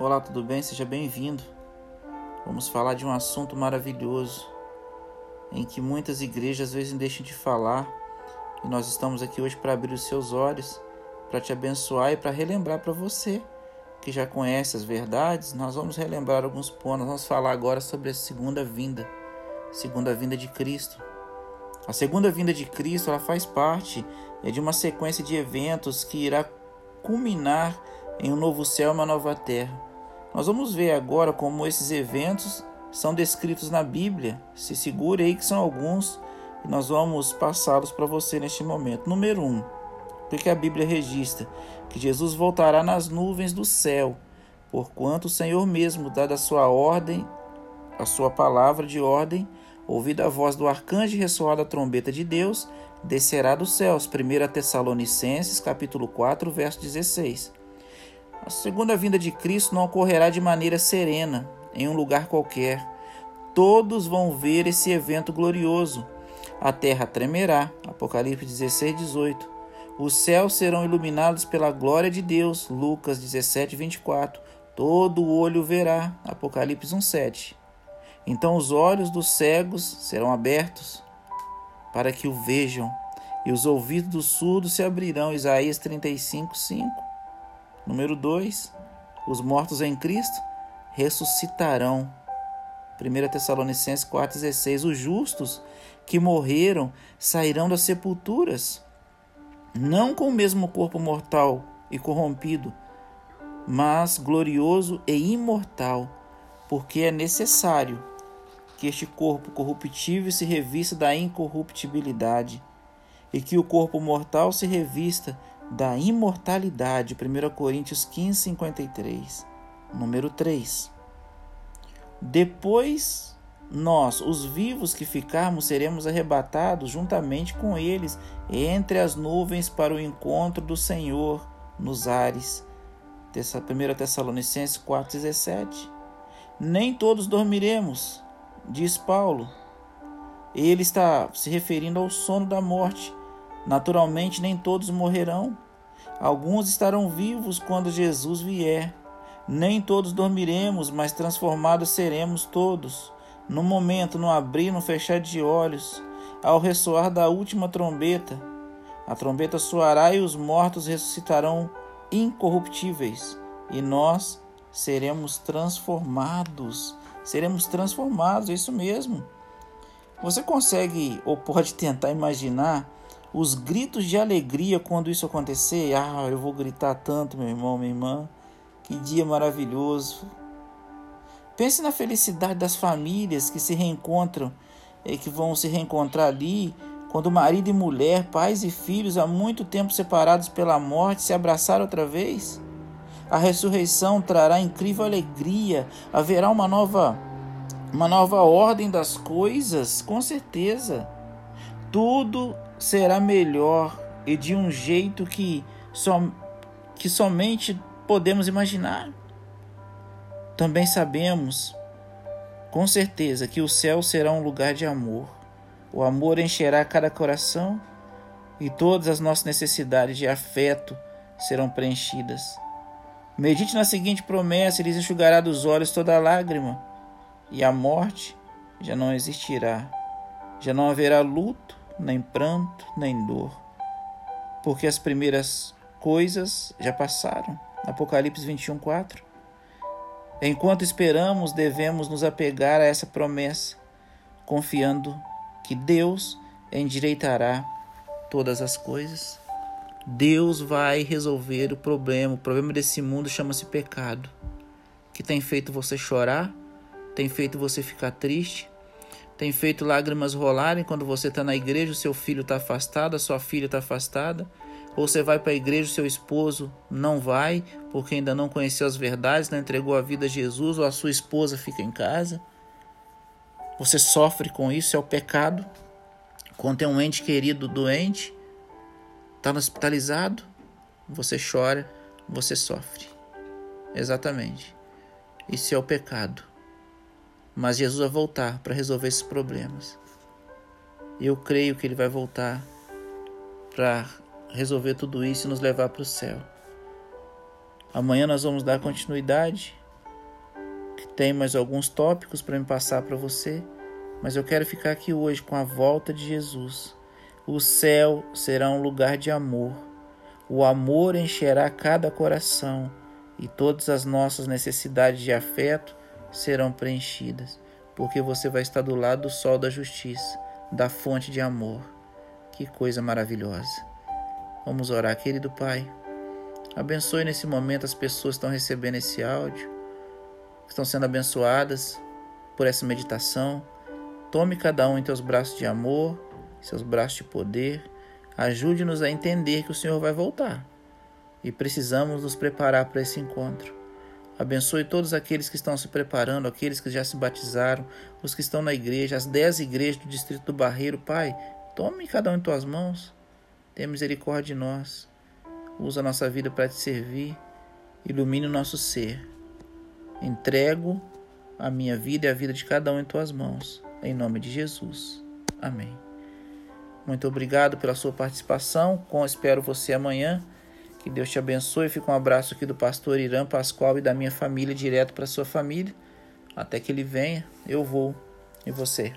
Olá, tudo bem? Seja bem-vindo. Vamos falar de um assunto maravilhoso em que muitas igrejas às vezes deixam de falar e nós estamos aqui hoje para abrir os seus olhos, para te abençoar e para relembrar para você que já conhece as verdades. Nós vamos relembrar alguns pontos. Nós vamos falar agora sobre a segunda vinda, segunda vinda de Cristo. A segunda vinda de Cristo ela faz parte é, de uma sequência de eventos que irá culminar em um novo céu e uma nova terra. Nós vamos ver agora como esses eventos são descritos na Bíblia. Se segure aí que são alguns e nós vamos passá-los para você neste momento. Número 1. Um, porque a Bíblia registra que Jesus voltará nas nuvens do céu, porquanto o Senhor mesmo, dada a sua ordem, a sua palavra de ordem, ouvida a voz do arcanjo e ressoada a trombeta de Deus, descerá dos céus. 1 Tessalonicenses, capítulo 4, verso 16. A segunda vinda de Cristo não ocorrerá de maneira serena, em um lugar qualquer. Todos vão ver esse evento glorioso. A terra tremerá. Apocalipse 16, 18. Os céus serão iluminados pela glória de Deus. Lucas 17, 24. Todo o olho verá. Apocalipse 1, 7. Então os olhos dos cegos serão abertos para que o vejam, e os ouvidos dos surdos se abrirão. Isaías 35, 5. Número 2. Os mortos em Cristo ressuscitarão. 1 Tessalonicenses 4,16. Os justos que morreram sairão das sepulturas, não com o mesmo corpo mortal e corrompido, mas glorioso e imortal, porque é necessário que este corpo corruptível se revista da incorruptibilidade e que o corpo mortal se revista da imortalidade, 1 Coríntios 15, 53. Número 3. Depois nós, os vivos que ficarmos, seremos arrebatados juntamente com eles entre as nuvens para o encontro do Senhor nos ares. 1 Tessalonicenses 4,17. Nem todos dormiremos, diz Paulo. Ele está se referindo ao sono da morte, Naturalmente, nem todos morrerão. Alguns estarão vivos quando Jesus vier. Nem todos dormiremos, mas transformados seremos todos. No momento, no abrir, no fechar de olhos, ao ressoar da última trombeta. A trombeta soará e os mortos ressuscitarão incorruptíveis, e nós seremos transformados. Seremos transformados, é isso mesmo. Você consegue ou pode tentar imaginar os gritos de alegria quando isso acontecer. Ah, eu vou gritar tanto, meu irmão, minha irmã. Que dia maravilhoso. Pense na felicidade das famílias que se reencontram e que vão se reencontrar ali quando marido e mulher, pais e filhos há muito tempo separados pela morte se abraçar outra vez. A ressurreição trará incrível alegria, haverá uma nova uma nova ordem das coisas, com certeza. Tudo será melhor e de um jeito que, som, que somente podemos imaginar. Também sabemos, com certeza, que o céu será um lugar de amor. O amor encherá cada coração e todas as nossas necessidades de afeto serão preenchidas. Medite na seguinte promessa: Ele enxugará dos olhos toda lágrima, e a morte já não existirá. Já não haverá luto, nem pranto, nem dor, porque as primeiras coisas já passaram. Apocalipse 21, 4. Enquanto esperamos, devemos nos apegar a essa promessa, confiando que Deus endireitará todas as coisas. Deus vai resolver o problema. O problema desse mundo chama-se pecado, que tem feito você chorar, tem feito você ficar triste, tem feito lágrimas rolarem quando você está na igreja, o seu filho está afastado, a sua filha está afastada, ou você vai para a igreja, o seu esposo não vai, porque ainda não conheceu as verdades, não entregou a vida a Jesus, ou a sua esposa fica em casa. Você sofre com isso, é o pecado. Quando tem um ente querido doente, está hospitalizado, você chora, você sofre. Exatamente. Isso é o pecado. Mas Jesus vai voltar para resolver esses problemas. Eu creio que ele vai voltar para resolver tudo isso e nos levar para o céu. Amanhã nós vamos dar continuidade Tem mais alguns tópicos para me passar para você, mas eu quero ficar aqui hoje com a volta de Jesus. O céu será um lugar de amor. O amor encherá cada coração e todas as nossas necessidades de afeto serão preenchidas, porque você vai estar do lado do sol da justiça, da fonte de amor. Que coisa maravilhosa. Vamos orar, querido Pai. Abençoe nesse momento as pessoas que estão recebendo esse áudio, que estão sendo abençoadas por essa meditação. Tome cada um em teus braços de amor seus braços de poder. Ajude-nos a entender que o Senhor vai voltar e precisamos nos preparar para esse encontro. Abençoe todos aqueles que estão se preparando, aqueles que já se batizaram, os que estão na igreja, as dez igrejas do distrito do Barreiro. Pai, tome cada um em tuas mãos. Tenha misericórdia de nós. Usa a nossa vida para te servir. Ilumine o nosso ser. Entrego a minha vida e a vida de cada um em tuas mãos. Em nome de Jesus. Amém. Muito obrigado pela sua participação. Com espero você amanhã. Que Deus te abençoe. Fica um abraço aqui do pastor Irã Pascoal e da minha família direto para sua família. Até que ele venha, eu vou. E você?